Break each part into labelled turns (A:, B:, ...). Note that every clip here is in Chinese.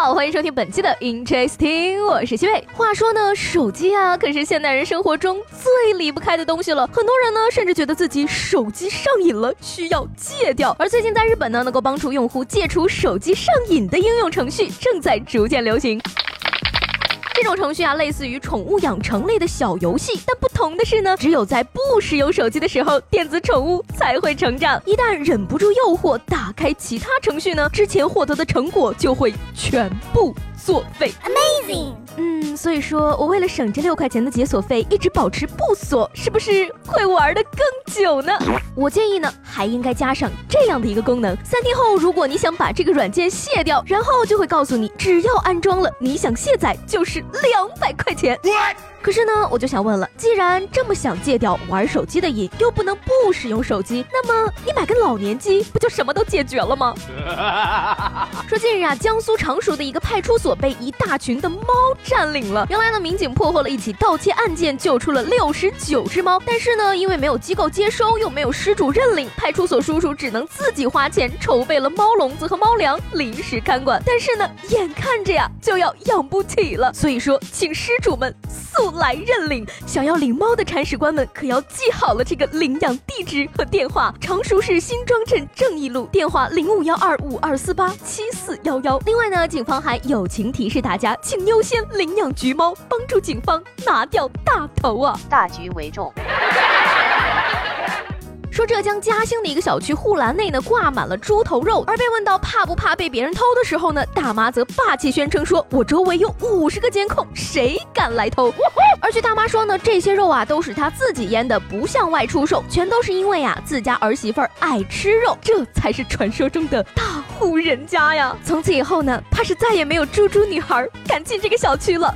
A: 好，欢迎收听本期的 Interesting，我是西贝。话说呢，手机啊，可是现代人生活中最离不开的东西了。很多人呢，甚至觉得自己手机上瘾了，需要戒掉。而最近在日本呢，能够帮助用户戒除手机上瘾的应用程序正在逐渐流行。这种程序啊，类似于宠物养成类的小游戏，但不同的是呢，只有在不使用手机的时候，电子宠物才会成长。一旦忍不住诱惑，打开其他程序呢，之前获得的成果就会全部作废。Amazing。嗯，所以说我为了省这六块钱的解锁费，一直保持不锁，是不是会玩的更久呢？我建议呢，还应该加上这样的一个功能：三天后，如果你想把这个软件卸掉，然后就会告诉你，只要安装了，你想卸载就是两百块钱。可是呢，我就想问了，既然这么想戒掉玩手机的瘾，又不能不使用手机，那么你买个老年机，不就什么都解决了吗？说近日啊，江苏常熟的一个派出所被一大群的猫占领了。原来呢，民警破获了一起盗窃案件，救出了六十九只猫。但是呢，因为没有机构接收，又没有失主认领，派出所叔叔只能自己花钱筹备了猫笼子和猫粮，临时看管。但是呢，眼看着呀就要养不起了，所以说，请失主们速。来认领，想要领猫的铲屎官们可要记好了这个领养地址和电话：常熟市新庄镇正义路，电话零五幺二五二四八七四幺幺。另外呢，警方还友情提示大家，请优先领养橘猫，帮助警方拿掉大头啊！
B: 大局为重。
A: 浙江嘉兴的一个小区护栏内呢挂满了猪头肉，而被问到怕不怕被别人偷的时候呢，大妈则霸气宣称说：“我周围有五十个监控，谁敢来偷？” 而据大妈说呢，这些肉啊都是她自己腌的，不向外出售，全都是因为啊自家儿媳妇儿爱吃肉，这才是传说中的大户人家呀。从此以后呢，怕是再也没有猪猪女孩敢进这个小区了。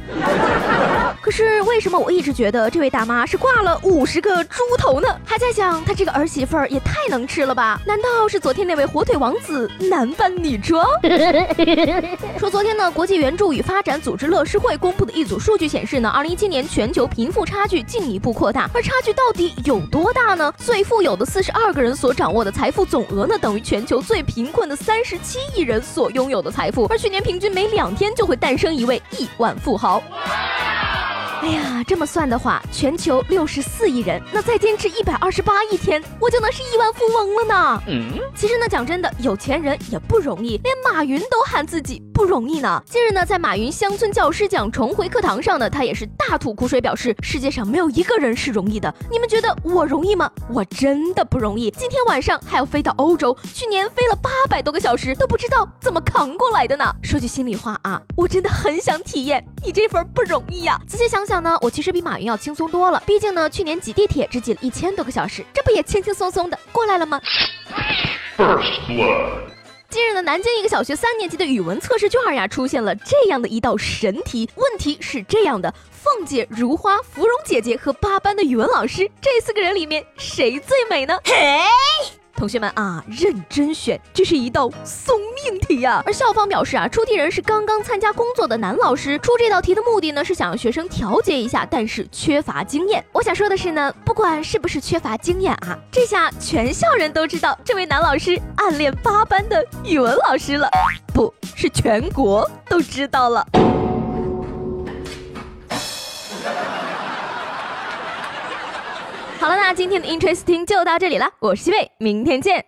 A: 可是为什么我一直觉得这位大妈是挂了五十个猪头呢？还在想她这个儿媳妇儿也太能吃了吧？难道是昨天那位火腿王子男扮女装？说昨天呢，国际援助与发展组织乐施会公布的一组数据显示呢，二零一七年全球贫富差距进一步扩大，而差距到底有多大呢？最富有的四十二个人所掌握的财富总额呢，等于全球最贫困的三十七亿人所拥有的财富，而去年平均每两天就会诞生一位亿万富豪。哎呀，这么算的话，全球六十四亿人，那再坚持一百二十八亿天，我就能是亿万富翁了呢。嗯，其实呢，讲真的，有钱人也不容易，连马云都喊自己不容易呢。近日呢，在马云乡村教师奖重回课堂上呢，他也是大吐苦水，表示世界上没有一个人是容易的。你们觉得我容易吗？我真的不容易。今天晚上还要飞到欧洲，去年飞了八百多个小时，都不知道怎么扛过来的呢。说句心里话啊，我真的很想体验你这份不容易呀。仔细想想。呢，我其实比马云要轻松多了。毕竟呢，去年挤地铁只挤了一千多个小时，这不也轻轻松松的过来了吗？近日呢，南京一个小学三年级的语文测试卷呀，出现了这样的一道神题。问题是这样的：凤姐、如花、芙蓉姐姐和八班的语文老师，这四个人里面谁最美呢？嘿。同学们啊，认真选，这是一道送命题呀！而校方表示啊，出题人是刚刚参加工作的男老师，出这道题的目的呢，是想让学生调节一下，但是缺乏经验。我想说的是呢，不管是不是缺乏经验啊，这下全校人都知道这位男老师暗恋八班的语文老师了，不是全国都知道了。好了，那今天的 Interesting 就到这里了，我是西贝，明天见。